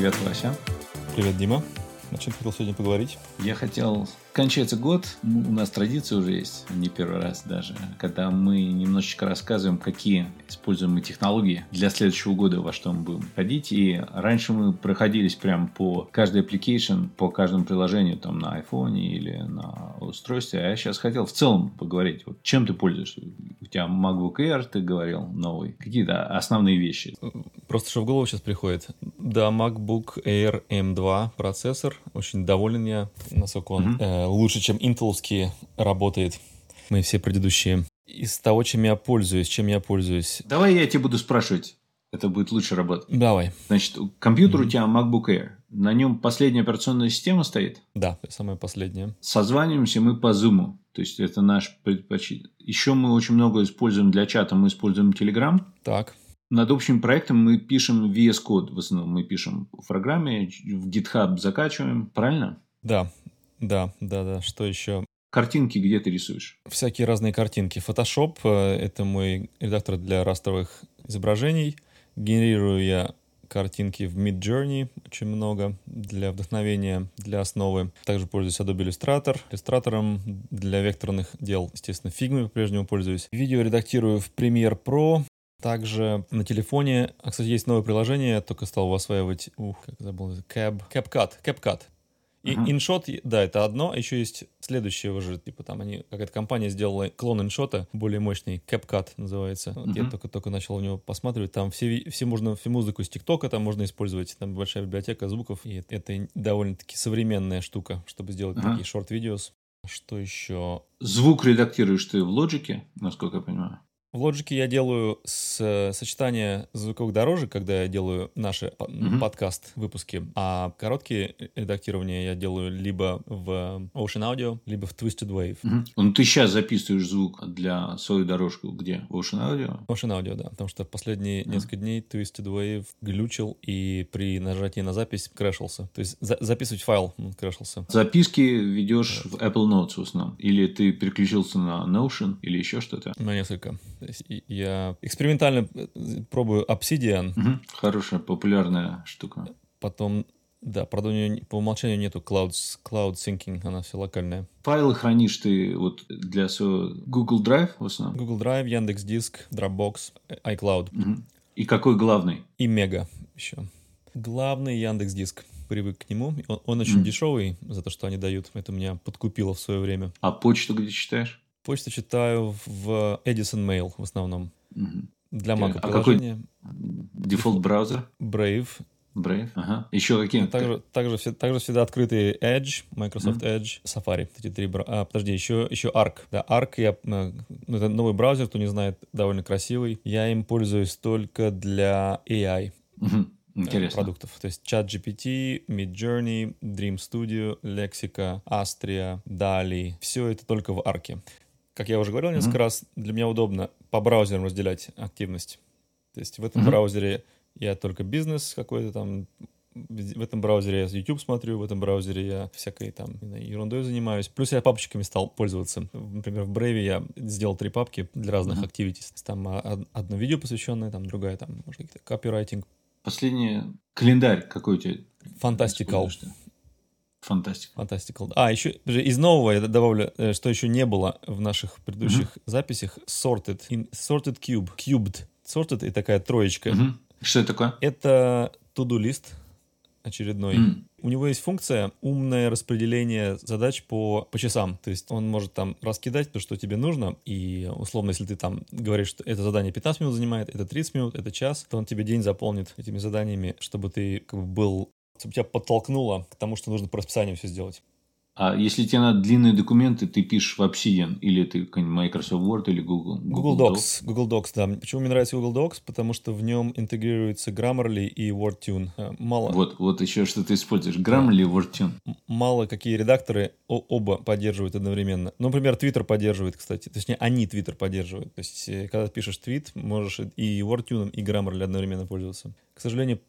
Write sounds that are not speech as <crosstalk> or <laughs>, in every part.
Привет, Вася. Привет, Дима. О чем ты хотел сегодня поговорить? Я хотел Кончается год, у нас традиция уже есть, не первый раз даже, когда мы немножечко рассказываем, какие используем мы технологии для следующего года, во что мы будем ходить. И раньше мы проходились прям по каждой application, по каждому приложению там на iPhone или на устройстве. А я сейчас хотел в целом поговорить, вот, чем ты пользуешься. У тебя MacBook Air, ты говорил, новый. Какие-то основные вещи. Просто что в голову сейчас приходит. Да, MacBook Air M2 процессор. Очень доволен я, насколько он mm-hmm лучше, чем интеловские работает. Мои все предыдущие. Из того, чем я пользуюсь, чем я пользуюсь. Давай я тебе буду спрашивать. Это будет лучше работать. Давай. Значит, компьютер mm-hmm. у тебя MacBook Air. На нем последняя операционная система стоит? Да, самая последняя. Созваниваемся мы по Zoom. То есть, это наш предпочтение. Еще мы очень много используем для чата. Мы используем Telegram. Так. Над общим проектом мы пишем VS Code. В основном мы пишем в программе, в GitHub закачиваем. Правильно? Да. Да, да, да. Что еще? Картинки где ты рисуешь? Всякие разные картинки. Photoshop э, — это мой редактор для растровых изображений. Генерирую я картинки в Mid Journey очень много для вдохновения, для основы. Также пользуюсь Adobe Illustrator. Иллюстратором для векторных дел, естественно, Figma по-прежнему пользуюсь. Видео редактирую в Premiere Pro. Также на телефоне, а, кстати, есть новое приложение, я только стал его осваивать. Ух, как забыл, Cab, CapCut, CapCut. И uh-huh. InShot, да, это одно, а еще есть следующее уже, типа там они, какая-то компания сделала клон InShot, более мощный, CapCut называется. Uh-huh. Я только-только начал у него посматривать, там все, все можно, всю музыку из ТикТока там можно использовать, там большая библиотека звуков, и это довольно-таки современная штука, чтобы сделать uh-huh. такие шорт-видеос. Что еще? Звук редактируешь ты в Logic, насколько я понимаю? В Logic я делаю с, сочетание звуковых дорожек, когда я делаю наши mm-hmm. подкаст выпуски, а короткие редактирования я делаю либо в Ocean Audio, либо в Twisted Wave. Mm-hmm. Ну ты сейчас записываешь звук для свою дорожку где? В Ocean Audio? Ocean Audio, да, потому что последние mm-hmm. несколько дней Twisted Wave глючил и при нажатии на запись крэшился. То есть за- записывать файл он крэшился. Записки ведешь в Apple Notes в основном? Или ты переключился на Notion или еще что-то? На несколько. Я экспериментально э, пробую Obsidian. Угу. Хорошая, популярная штука. Потом да, правда, у нее по умолчанию нету cloud, cloud syncing, она все локальная. Файлы хранишь ты вот для своего Google Drive в основном? Google Drive, Яндекс Диск, Dropbox, iCloud. Угу. И какой главный? И Мега еще. Главный Яндекс Диск. Привык к нему. Он, он очень мм, дешевый за то, что они дают. Это меня подкупило в свое время. А почту где читаешь? Почту читаю в Edison Mail в основном. Угу. Для Mac а приложения. Дефолт браузер? Brave. Brave, ага. Еще какие? Также, также, также всегда открытый Edge, Microsoft mm-hmm. Edge, Safari. Эти три бра... А, подожди, еще, еще Arc. Да, Arc, я, э, ну, это новый браузер, кто не знает, довольно красивый. Я им пользуюсь только для AI. Mm-hmm. Интересно. продуктов. То есть ChatGPT, Midjourney, Dream Studio, Lexica, Astria, DALI. Все это только в арке. Как я уже говорил несколько mm-hmm. раз, для меня удобно по браузерам разделять активность. То есть в этом mm-hmm. браузере я только бизнес какой-то там, в этом браузере я YouTube смотрю, в этом браузере я всякой там ерундой занимаюсь. Плюс я папочками стал пользоваться. Например, в Brave я сделал три папки для разных mm-hmm. activities. Там одно видео посвященное, там другая, там, может, какие-то копирайтинг. Последний календарь какой у тебя? Fantastical. Фантастика. Фантастика. А, еще из нового я добавлю, э, что еще не было в наших предыдущих mm-hmm. записях. Sorted. In, sorted Cube. Cubed. Sorted и такая троечка. Mm-hmm. Что это такое? Это to-do лист очередной. Mm. У него есть функция умное распределение задач по, по часам. То есть он может там раскидать то, что тебе нужно, и условно, если ты там говоришь, что это задание 15 минут занимает, это 30 минут, это час, то он тебе день заполнит этими заданиями, чтобы ты как бы был чтобы тебя подтолкнуло к тому, что нужно по расписанию все сделать. А если тебе надо длинные документы, ты пишешь в Obsidian или ты Microsoft Word или Google? Google, Google Docs. Google Docs, да. Почему мне нравится Google Docs? Потому что в нем интегрируется Grammarly и WordTune. Э, мало... Вот, вот еще что ты используешь. Grammarly и WordTune. Мало какие редакторы оба поддерживают одновременно. Ну, например, Twitter поддерживает, кстати. Точнее, они Twitter поддерживают. То есть, э, когда ты пишешь твит, можешь и WordTune, и Grammarly одновременно пользоваться. К сожалению,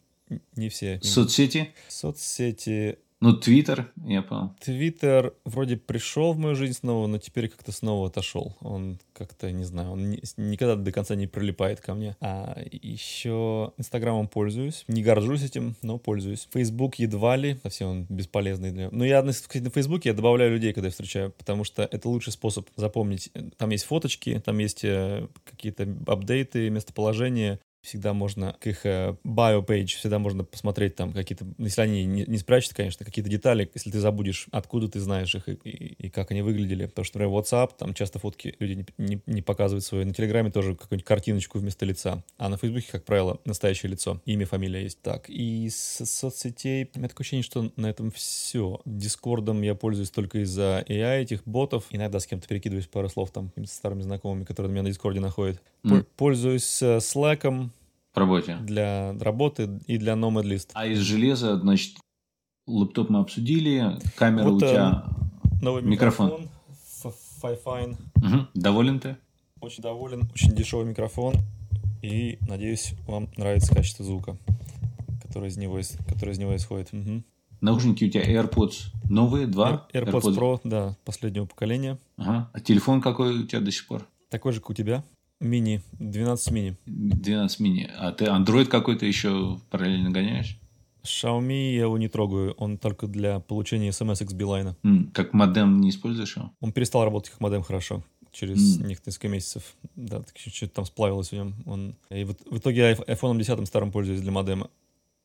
не все. Соцсети? Соцсети Ну, Твиттер, я понял. Твиттер вроде пришел в мою жизнь снова, но теперь как-то снова отошел. Он как-то, не знаю, он не, никогда до конца не прилипает ко мне. А еще Инстаграмом пользуюсь. Не горжусь этим, но пользуюсь. Фейсбук едва ли, совсем он бесполезный для... Но я, кстати, на Фейсбуке я добавляю людей, когда я встречаю, потому что это лучший способ запомнить. Там есть фоточки, там есть э, какие-то апдейты, местоположения, Всегда можно к их э, bio-page, всегда можно посмотреть там какие-то, если они не, не спрячут, конечно, какие-то детали, если ты забудешь, откуда ты знаешь их и, и, и как они выглядели. Потому что, например, WhatsApp, там часто фотки люди не, не, не показывают свои. На Телеграме тоже какую-нибудь картиночку вместо лица. А на Фейсбуке, как правило, настоящее лицо. Имя, фамилия есть. Так, и с соцсетей, у меня такое ощущение, что на этом все. Дискордом я пользуюсь только из-за AI, этих ботов. Иногда с кем-то перекидываюсь пару слов там, с старыми знакомыми, которые меня на Дискорде находят. Мм. Пользуюсь э, Slack, в работе. Для работы и для Nomad List. А из железа, значит, лэптоп мы обсудили, камера вот, у тебя, новый микрофон. Fifine. Угу. Доволен ты? Очень доволен, очень дешевый микрофон. И надеюсь, вам нравится качество звука, которое из него, которое из него исходит. Угу. Наушники у тебя AirPods новые, два? AirPods, AirPods Pro, да, последнего поколения. Ага. А телефон какой у тебя до сих пор? Такой же, как у тебя. Мини, 12 мини. 12 мини. А ты Android какой-то еще параллельно гоняешь? Xiaomi я его не трогаю, он только для получения смс с Билайна. Mm, как модем не используешь его? Он перестал работать как модем хорошо через mm. несколько месяцев. Да, чуть-чуть там сплавилось в нем. Он... И в, в итоге iPhone 10 старым пользуюсь для модема,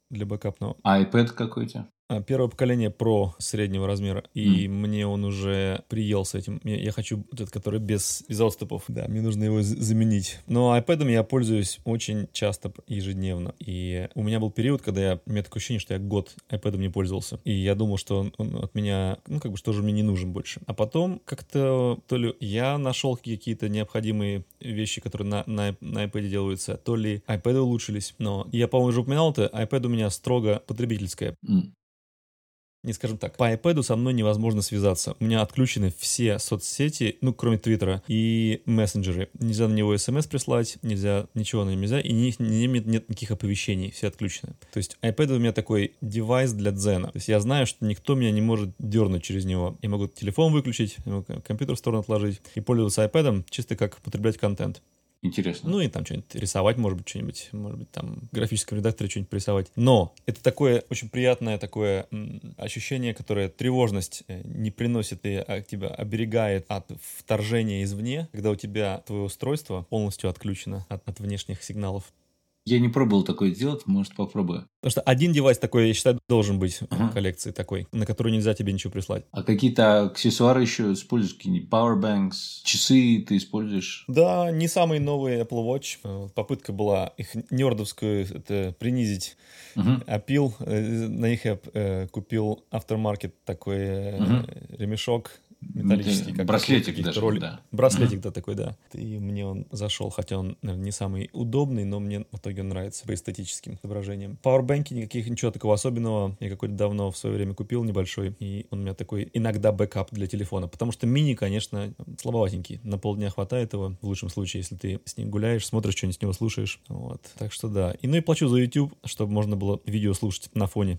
для бэкапного. А iPad какой у тебя? А, первое поколение Pro среднего размера, и mm. мне он уже приел с этим. Я, я хочу этот, который без, без отступов. Да, мне нужно его заменить. Но iPad я пользуюсь очень часто, ежедневно. И у меня был период, когда я, у меня такое ощущение, что я год iPad не пользовался. И я думал, что он, он от меня, ну, как бы, что же мне не нужен больше. А потом как-то то ли я нашел какие-то необходимые вещи, которые на, на, на iPad делаются, то ли iPad улучшились. Но я, по-моему, уже упоминал это, iPad у меня строго потребительская. Mm не скажем так, по iPad со мной невозможно связаться. У меня отключены все соцсети, ну, кроме Твиттера, и мессенджеры. Нельзя на него смс прислать, нельзя, ничего на нем нельзя, и не, не, нет, нет никаких оповещений, все отключены. То есть iPad у меня такой девайс для дзена. То есть я знаю, что никто меня не может дернуть через него. Я могу телефон выключить, компьютер в сторону отложить и пользоваться iPad чисто как потреблять контент. Интересно. Ну и там что-нибудь рисовать, может быть, что-нибудь, может быть, там в графическом редакторе что-нибудь порисовать. Но это такое очень приятное такое ощущение, которое тревожность э, не приносит и а, тебя оберегает от вторжения извне, когда у тебя твое устройство полностью отключено от, от внешних сигналов. Я не пробовал такое делать, может попробую. Потому что один девайс такой, я считаю, должен быть ага. в коллекции такой, на который нельзя тебе ничего прислать. А какие-то аксессуары еще используешь? Какие-нибудь powerbanks, часы ты используешь? Да, не самый новый Apple Watch. Э, попытка была их нердовскую это, принизить. Угу. Опил. Э, на них я э, купил aftermarket такой угу. ремешок металлический. Как браслетик даже, роли. да. Браслетик, да, такой, да. И мне он зашел, хотя он, наверное, не самый удобный, но мне в итоге он нравится по эстетическим соображениям. Пауэрбэнки никаких, ничего такого особенного. Я какой-то давно в свое время купил небольшой, и он у меня такой иногда бэкап для телефона, потому что мини, конечно, слабоватенький. На полдня хватает его, в лучшем случае, если ты с ним гуляешь, смотришь что-нибудь с него, слушаешь. Вот. Так что да. И ну и плачу за YouTube, чтобы можно было видео слушать на фоне.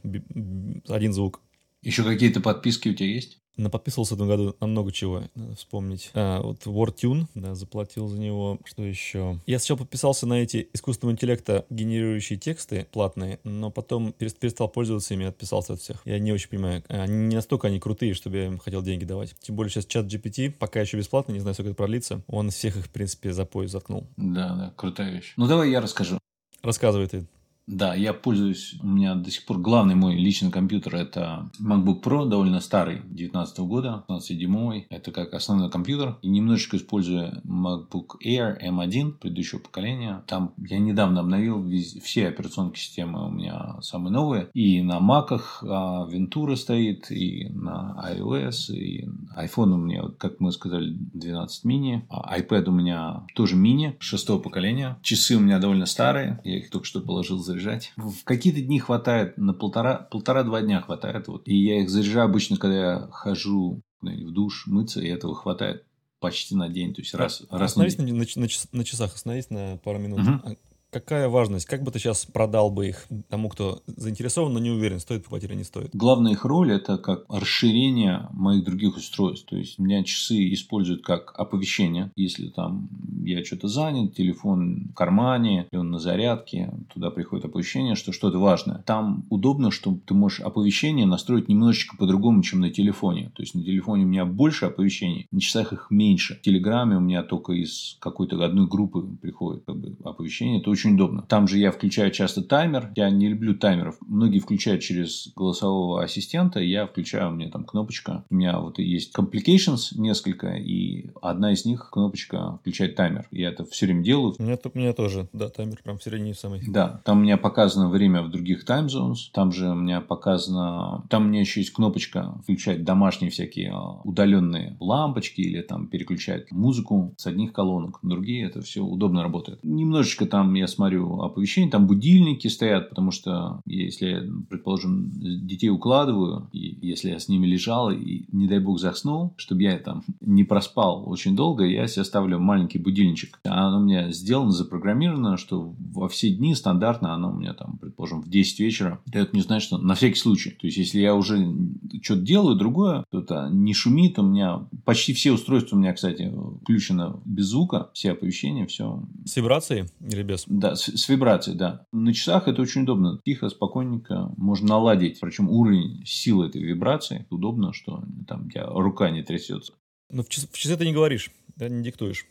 Один звук. Еще какие-то подписки у тебя есть? Наподписывался в этом году на много чего, надо вспомнить. А, вот WordTune, да, заплатил за него. Что еще? Я сначала подписался на эти искусственного интеллекта генерирующие тексты платные, но потом перестал пользоваться ими и отписался от всех. Я не очень понимаю. Они не настолько они крутые, чтобы я им хотел деньги давать. Тем более сейчас чат GPT, пока еще бесплатно, не знаю, сколько это продлится. Он всех их, в принципе, за пояс заткнул. Да, да, крутая вещь. Ну, давай я расскажу. Рассказывай ты. Да, я пользуюсь, у меня до сих пор главный мой личный компьютер это MacBook Pro, довольно старый, 19 года, 15-дюймовый. Это как основной компьютер. И немножечко использую MacBook Air M1 предыдущего поколения. Там я недавно обновил все операционные системы у меня самые новые. И на Mac а, Ventura стоит, и на iOS, и iPhone у меня, как мы сказали, 12 мини. А iPad у меня тоже мини, шестого поколения. Часы у меня довольно старые, я их только что положил за заряжать. В какие-то дни хватает, на полтора, полтора-два дня хватает. Вот. И я их заряжаю обычно, когда я хожу в душ мыться, и этого хватает почти на день. То есть раз, раз Остановись на, на, на, на часах, остановись на пару минут. Угу. Какая важность? Как бы ты сейчас продал бы их тому, кто заинтересован, но не уверен, стоит покупать или не стоит? Главная их роль – это как расширение моих других устройств. То есть, у меня часы используют как оповещение. Если там я что-то занят, телефон в кармане, или он на зарядке, туда приходит оповещение, что что-то важное. Там удобно, что ты можешь оповещение настроить немножечко по-другому, чем на телефоне. То есть, на телефоне у меня больше оповещений, на часах их меньше. В Телеграме у меня только из какой-то одной группы приходит как бы, оповещение. Это очень удобно. Там же я включаю часто таймер. Я не люблю таймеров. Многие включают через голосового ассистента. Я включаю, у меня там кнопочка. У меня вот есть complications несколько, и одна из них кнопочка включать таймер. Я это все время делаю. У меня, у меня тоже, да, таймер прям в середине самой. Да, там у меня показано время в других time zones. Там же у меня показано... Там у меня еще есть кнопочка включать домашние всякие а, удаленные лампочки или там переключать музыку с одних колонок на другие. Это все удобно работает. Немножечко там я смотрю оповещения, там будильники стоят, потому что если, предположим, детей укладываю, и если я с ними лежал и, не дай бог, заснул, чтобы я там не проспал очень долго, я себе ставлю маленький будильничек. Оно у меня сделано, запрограммировано, что во все дни стандартно оно у меня там, предположим, в 10 вечера дает мне знать, что на всякий случай. То есть, если я уже что-то делаю другое, то это не шумит. У меня почти все устройства у меня, кстати, включено без звука, все оповещения, все. С вибрацией или без? Да, с, с вибрацией, да. На часах это очень удобно. Тихо, спокойненько можно наладить. Причем уровень силы этой вибрации удобно, что там у тебя рука не трясется. Но в, час, в часы ты не говоришь, да, не диктуешь.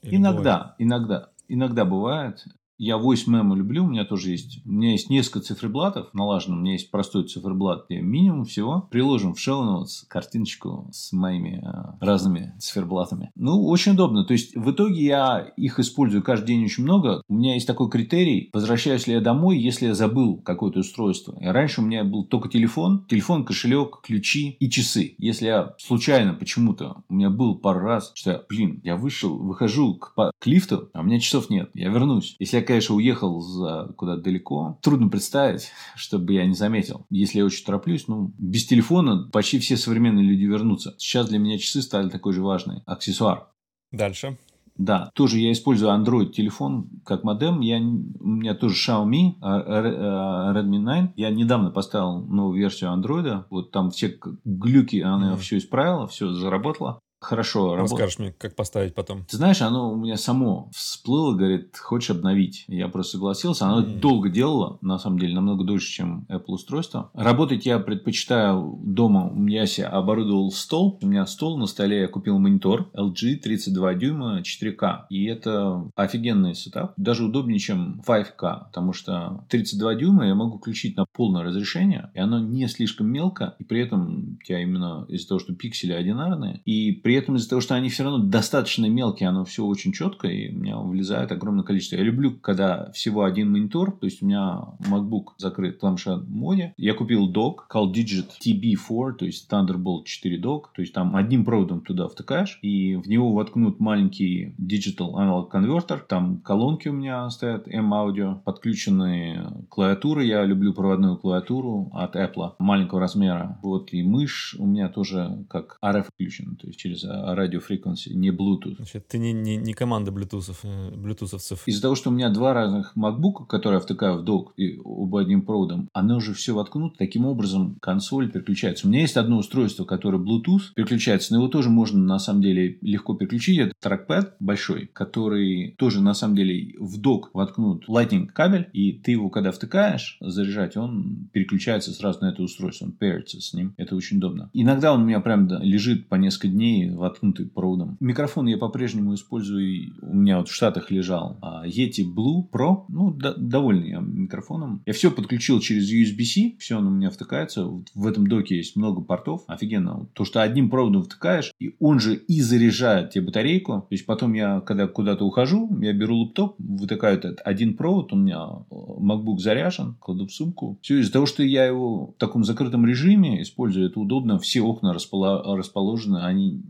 Или иногда, бывает? иногда. Иногда бывает. Я voice memo люблю, у меня тоже есть. У меня есть несколько циферблатов налажено. У меня есть простой циферблат, где минимум всего. Приложим в show notes картиночку с моими э, разными циферблатами. Ну, очень удобно. То есть, в итоге я их использую каждый день очень много. У меня есть такой критерий. Возвращаюсь ли я домой, если я забыл какое-то устройство. И раньше у меня был только телефон, телефон, кошелек, ключи и часы. Если я случайно почему-то, у меня был пару раз, что я, блин, я вышел, выхожу к, к лифту, а у меня часов нет. Я вернусь. Если я конечно, уехал за куда-то далеко. Трудно представить, <laughs> чтобы я не заметил. Если я очень тороплюсь, ну, без телефона почти все современные люди вернутся. Сейчас для меня часы стали такой же важный аксессуар. Дальше. Да, тоже я использую Android телефон как модем. Я, у меня тоже Xiaomi а, а, Redmi 9. Я недавно поставил новую версию Android. Вот там все глюки она mm-hmm. все исправила, все заработало хорошо работает. Расскажешь мне, как поставить потом. Ты знаешь, оно у меня само всплыло, говорит, хочешь обновить? Я просто согласился. Оно mm. долго делало, на самом деле, намного дольше, чем Apple устройство. Работать я предпочитаю дома. Я себе оборудовал стол. У меня стол, на столе я купил монитор LG 32 дюйма 4К. И это офигенный сетап. Даже удобнее, чем 5К, потому что 32 дюйма я могу включить на полное разрешение, и оно не слишком мелко, и при этом у тебя именно из-за того, что пиксели одинарные, и при этом из-за того, что они все равно достаточно мелкие, оно все очень четко, и у меня влезает огромное количество. Я люблю, когда всего один монитор, то есть у меня MacBook закрыт планшет моде. Я купил док, Call Digit TB4, то есть Thunderbolt 4 док, то есть там одним проводом туда втыкаешь, и в него воткнут маленький Digital Analog Converter, там колонки у меня стоят, M-Audio, подключенные клавиатуры, я люблю проводную клавиатуру от Apple, маленького размера, вот, и мышь у меня тоже как RF включена, то есть через через радиофреквенции, не Bluetooth. Значит, ты не, не, не команда блютусов, э, блютусовцев. Из-за того, что у меня два разных MacBook, которые я втыкаю в док и оба одним проводом, оно уже все воткнуто. Таким образом, консоль переключается. У меня есть одно устройство, которое Bluetooth переключается, но его тоже можно на самом деле легко переключить. Это трекпад большой, который тоже на самом деле в док воткнут Lightning кабель, и ты его когда втыкаешь, заряжать, он переключается сразу на это устройство, он пэрится с ним. Это очень удобно. Иногда он у меня прям лежит по несколько дней воткнутый проводом. Микрофон я по-прежнему использую. У меня вот в Штатах лежал а Yeti Blue Pro. Ну, до, довольный я микрофоном. Я все подключил через USB-C. Все он у меня втыкается. Вот в этом доке есть много портов. Офигенно. То, что одним проводом втыкаешь, и он же и заряжает тебе батарейку. То есть, потом я, когда куда-то ухожу, я беру лаптоп, вытыкаю этот один провод, у меня э, MacBook заряжен, кладу в сумку. Все из-за того, что я его в таком закрытом режиме использую, это удобно. Все окна расположены, они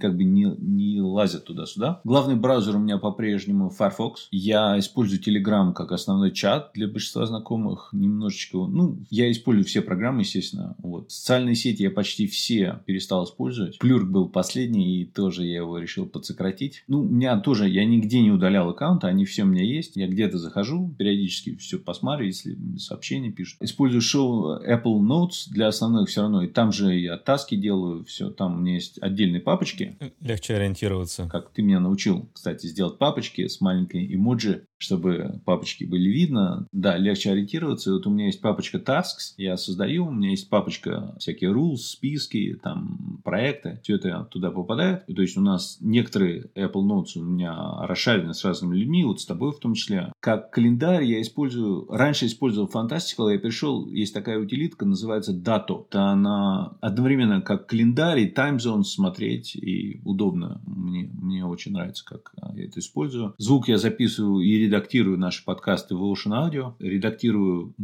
как бы не, не лазят туда-сюда. Главный браузер у меня по-прежнему Firefox. Я использую Telegram как основной чат для большинства знакомых. Немножечко, ну, я использую все программы, естественно. Вот. Социальные сети я почти все перестал использовать. Плюрк был последний, и тоже я его решил подсократить. Ну, у меня тоже, я нигде не удалял аккаунты, они все у меня есть. Я где-то захожу, периодически все посмотрю, если сообщения пишут. Использую шоу Apple Notes для основных все равно. И там же я таски делаю, все. Там у меня есть отдельные папочки. Легче ориентироваться. Как ты меня научил, кстати, сделать папочки с маленькой эмоджи чтобы папочки были видно. Да, легче ориентироваться. Вот у меня есть папочка Tasks, я создаю, у меня есть папочка всякие rules, списки, там, проекты. Все это туда попадает. И, то есть, у нас некоторые Apple Notes у меня расшарены с разными людьми, вот с тобой в том числе. Как календарь я использую, раньше использовал Fantastical, я пришел, есть такая утилитка, называется Dato. Это она одновременно как календарь и Time Zone смотреть, и удобно. Мне, мне очень нравится, как я это использую. Звук я записываю и редактирую наши подкасты в Ocean Audio, редактирую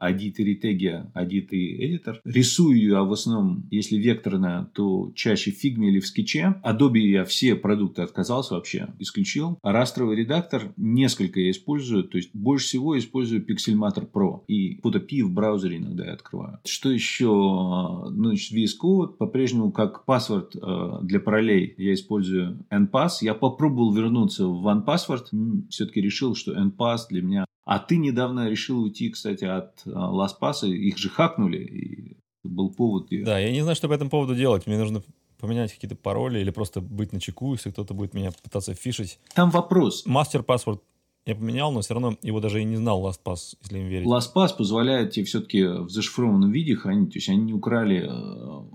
Adit и Retegia, Adit и Editor. Рисую я в основном, если векторная, то чаще в Figma или в скетче. Adobe я все продукты отказался вообще, исключил. А растровый редактор несколько я использую, то есть больше всего использую Pixelmator Pro. И Photopea в браузере иногда я открываю. Что еще? Ну, значит, VS Code по-прежнему как паспорт э, для параллелей я использую NPass. Я попробовал вернуться в OnePassword, все-таки все-таки решил, что NPass для меня... А ты недавно решил уйти, кстати, от а, LastPass. Их же хакнули. И был повод... Да, я не знаю, что по этому поводу делать. Мне нужно поменять какие-то пароли или просто быть на чеку, если кто-то будет меня пытаться фишить. Там вопрос. Мастер паспорт я поменял, но все равно его даже и не знал LastPass, если им верить. LastPass позволяет тебе все-таки в зашифрованном виде хранить. То есть, они не украли э,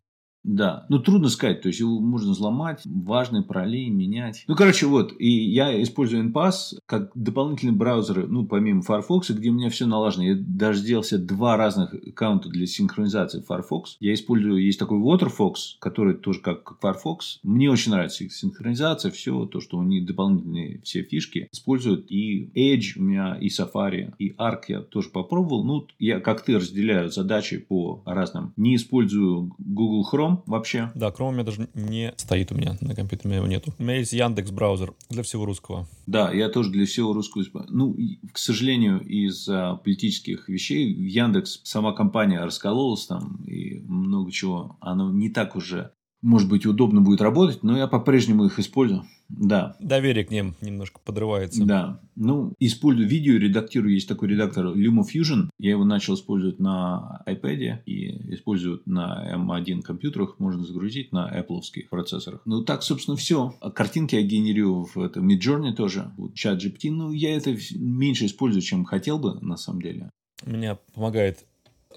да, ну трудно сказать, то есть его можно взломать, важные параллели менять. Ну, короче, вот, и я использую NPass как дополнительный браузер, ну, помимо Firefox, где у меня все налажено. Я даже сделал себе два разных аккаунта для синхронизации Firefox. Я использую, есть такой WaterFox, который тоже как Firefox. Мне очень нравится их синхронизация, все то, что у них дополнительные все фишки используют. И Edge у меня, и Safari, и Arc я тоже попробовал. Ну, я как ты разделяю задачи по разным. Не использую Google Chrome, Chrome вообще? Да, Chrome у меня даже не стоит у меня на компьютере, у меня его нету. У меня есть Яндекс браузер для всего русского. Да, я тоже для всего русского. Ну, к сожалению, из-за политических вещей Яндекс, сама компания раскололась там и много чего. Оно не так уже может быть, удобно будет работать, но я по-прежнему их использую. Да. Доверие к ним немножко подрывается. Да. Ну, использую видео, редактирую. Есть такой редактор LumaFusion. Я его начал использовать на iPad и использую на M1 компьютерах. Можно загрузить на Apple процессорах. Ну, так, собственно, все. Картинки я генерирую в этом Midjourney тоже. Вот чат GPT. Ну, я это меньше использую, чем хотел бы, на самом деле. Меня помогает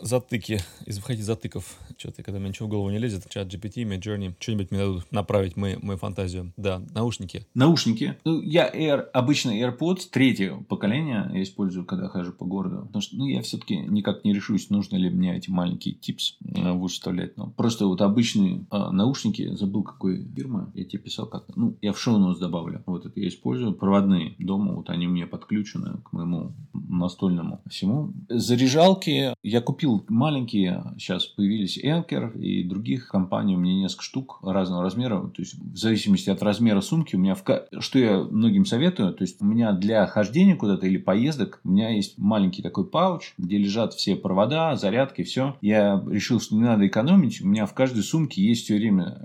затыки, из выходить затыков. Что-то, когда мне ничего в голову не лезет, чат GPT, Midjourney, что-нибудь мне дадут направить мою, мою фантазию. Да, наушники. Наушники. Ну, я Air, обычно AirPods, третье поколение я использую, когда хожу по городу. Потому что, ну, я все-таки никак не решусь, нужно ли мне эти маленькие типс э, выставлять. Но просто вот обычные э, наушники, забыл какой фирмы, я тебе писал как-то. Ну, я в шоу добавлю. Вот это я использую. Проводные дома, вот они мне подключены к моему настольному всему. Заряжалки я купил купил маленькие, сейчас появились Anker и других компаний, у меня несколько штук разного размера, то есть в зависимости от размера сумки у меня, в... что я многим советую, то есть у меня для хождения куда-то или поездок, у меня есть маленький такой пауч, где лежат все провода, зарядки, все. Я решил, что не надо экономить, у меня в каждой сумке есть все время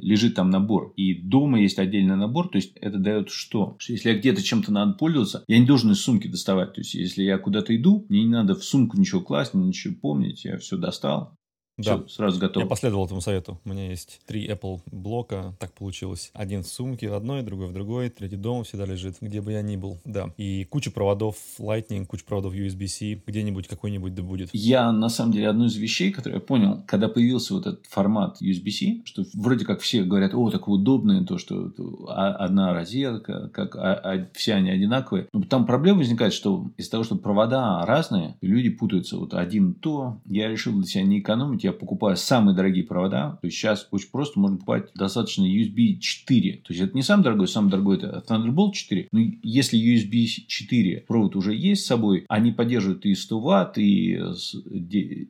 лежит там набор. И дома есть отдельный набор, то есть это дает что? Что если я где-то чем-то надо пользоваться, я не должен из сумки доставать. То есть если я куда-то иду, мне не надо в сумку ничего класть, ничего помнить, я все достал. Да, Все, сразу готов. Я последовал этому совету. У меня есть три Apple блока, так получилось. Один в сумке в одной, другой в другой, третий дома всегда лежит, где бы я ни был. Да. И куча проводов Lightning, куча проводов USB-C, где-нибудь какой-нибудь да будет. Я, на самом деле, одну из вещей, которую я понял, когда появился вот этот формат USB-C, что вроде как все говорят, о, так удобно, то, что одна розетка, как а, а, все они одинаковые. Но там проблема возникает, что из-за того, что провода разные, люди путаются. Вот один то, я решил для себя не экономить, я я покупаю самые дорогие провода. То есть сейчас очень просто можно покупать достаточно USB 4. То есть это не самый дорогой, самый дорогой это Thunderbolt 4. Но если USB 4 провод уже есть с собой, они поддерживают и 100 ватт, и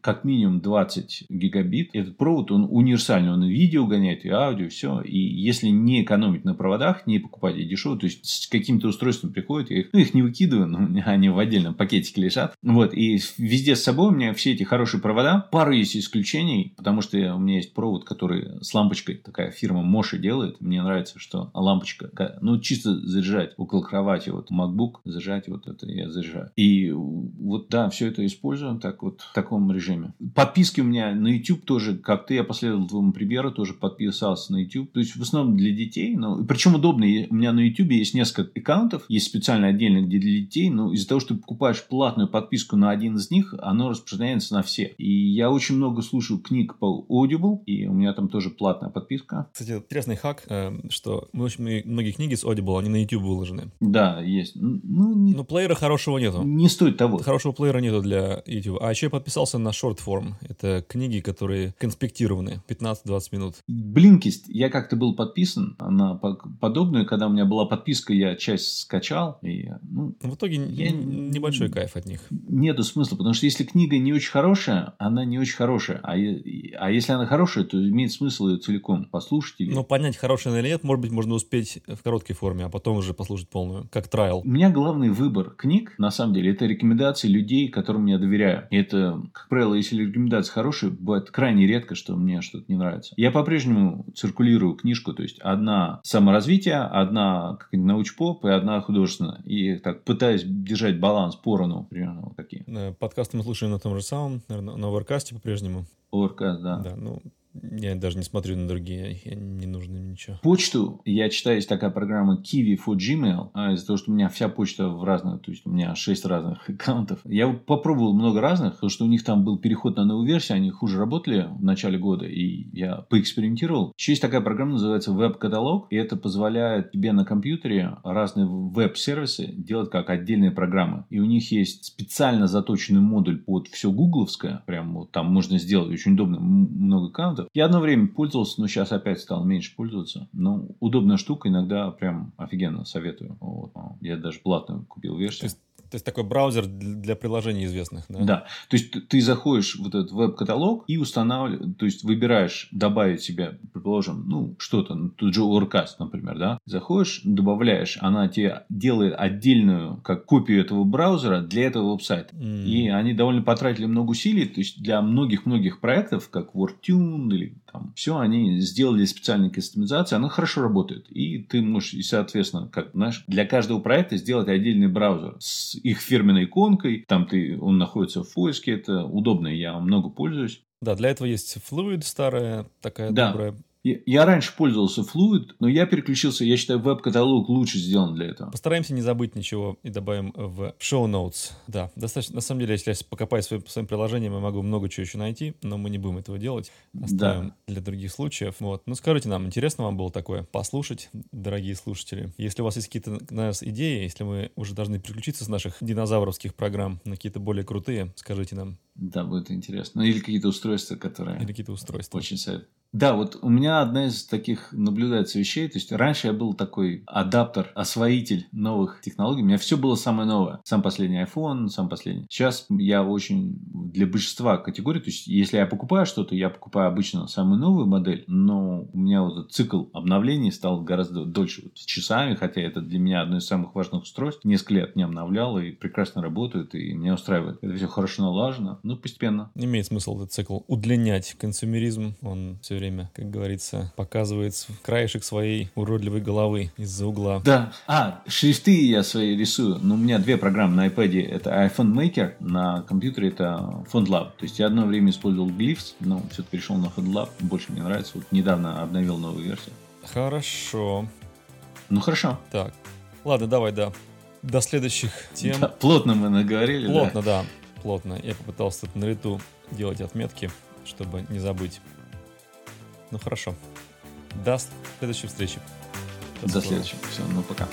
как минимум 20 гигабит. Этот провод, он универсальный, он и видео гоняет, и аудио, все. И если не экономить на проводах, не покупать их дешево, то есть с каким-то устройством приходит, я их, ну, их не выкидываю, но <laughs> они в отдельном пакетике лежат. Вот, и везде с собой у меня все эти хорошие провода. Пару есть исключений, потому что у меня есть провод, который с лампочкой, такая фирма Моши делает. Мне нравится, что лампочка, ну, чисто заряжать около кровати, вот MacBook, зажать вот это я заряжаю. И вот, да, все это используем так вот в таком режиме. Подписки у меня на YouTube тоже, как ты, я последовал твоему примеру, тоже подписался на YouTube. То есть, в основном для детей. Но, причем удобно. У меня на YouTube есть несколько аккаунтов, есть специально отдельно где для детей, но из-за того, что ты покупаешь платную подписку на один из них, оно распространяется на все. И я очень много слушаю книг по Audible, и у меня там тоже платная подписка. Кстати, интересный хак, э, что очень многие книги с Audible, они на YouTube выложены. Да, есть. Ну, не... Но плеера хорошего нету. Не стоит того. Хорошего плеера нету для YouTube. А еще я подписался на short form. Это книги, которые конспектированы. 15-20 минут. Блинкист. Я как-то был подписан на подобную. Когда у меня была подписка, я часть скачал. И, ну, в итоге я... небольшой кайф от них. Нету смысла. Потому что если книга не очень хорошая, она не очень хорошая. А, а если она хорошая, то имеет смысл ее целиком послушать. Или... Ну, понять, хорошая она или нет, может быть, можно успеть в короткой форме, а потом уже послушать полную, как трайл. У меня главный выбор книг, на самом деле, это рекомендации людей, которым я доверяю. И это, как правило, если рекомендации хорошие, бывает крайне редко, что мне что-то не нравится. Я по-прежнему циркулирую книжку, то есть одна саморазвитие, одна как научпоп и одна художественная. И так пытаюсь держать баланс поровну, примерно вот такие. Подкасты мы слушаем на том же самом, наверное, на Overcast по-прежнему. Overcast, да. Да, ну, я даже не смотрю на другие, я не нужно ничего. Почту я читаю, есть такая программа Kiwi for Gmail, а из-за того, что у меня вся почта в разных, то есть у меня 6 разных <laughs> аккаунтов. Я попробовал много разных, потому что у них там был переход на новую версию, они хуже работали в начале года, и я поэкспериментировал. Еще есть такая программа, называется веб-каталог, и это позволяет тебе на компьютере разные веб-сервисы делать как отдельные программы. И у них есть специально заточенный модуль под все гугловское, прям вот там можно сделать очень удобно, много аккаунтов, продуктов. Я одно время пользовался, но сейчас опять стал меньше пользоваться. Но удобная штука, иногда прям офигенно советую. Вот. Я даже платную купил версию. Такой браузер для приложений известных, да? Да. То есть ты заходишь в этот веб-каталог и устанавливаешь, то есть выбираешь добавить себе, предположим, ну, что-то, ну, тут же Overcast, например, да? Заходишь, добавляешь, она тебе делает отдельную, как копию этого браузера для этого веб-сайта. Mm. И они довольно потратили много усилий, то есть для многих-многих проектов, как WordTune или там, все они сделали специальные кастомизации, она хорошо работает. И ты можешь, и, соответственно, как, знаешь, для каждого проекта сделать отдельный браузер с их фирменной иконкой. Там ты, он находится в поиске, это удобно, я много пользуюсь. Да, для этого есть Fluid старая, такая да. добрая я раньше пользовался Fluid, но я переключился, я считаю, веб-каталог лучше сделан для этого. Постараемся не забыть ничего и добавим в show notes. Да, достаточно, на самом деле, если я покопаю своим, своим приложением, я могу много чего еще найти, но мы не будем этого делать. Оставим да. для других случаев. Вот. Ну, скажите нам, интересно вам было такое послушать, дорогие слушатели? Если у вас есть какие-то на нас идеи, если мы уже должны переключиться с наших динозавровских программ на какие-то более крутые, скажите нам. Да, будет интересно. Ну, или какие-то устройства, которые... Или какие-то устройства. Очень советую. Да, вот у меня одна из таких наблюдается вещей. То есть раньше я был такой адаптер, освоитель новых технологий. У меня все было самое новое. Сам последний iPhone, сам последний. Сейчас я очень для большинства категорий, то есть если я покупаю что-то, я покупаю обычно самую новую модель, но у меня вот этот цикл обновлений стал гораздо дольше, вот, с часами, хотя это для меня одно из самых важных устройств. Несколько лет не обновлял и прекрасно работает, и меня устраивает. Это все хорошо налажено, ну постепенно. Имеет смысл этот цикл удлинять. Консумеризм, он все время, как говорится, показывает краешек своей уродливой головы из-за угла. Да. А, шрифты я свои рисую. Но ну, у меня две программы на iPad. Это iPhone Maker, на компьютере это FontLab. То есть я одно время использовал Glyphs, но все-таки перешел на FontLab. Больше мне нравится. Вот недавно обновил новую версию. Хорошо. Ну, хорошо. Так. Ладно, давай, да. До следующих тем. Да, плотно мы наговорили. Плотно, да. да. Плотно. Я попытался тут на лету делать отметки, чтобы не забыть. Ну хорошо. До следующей встречи. До, До следующего. Все, ну пока.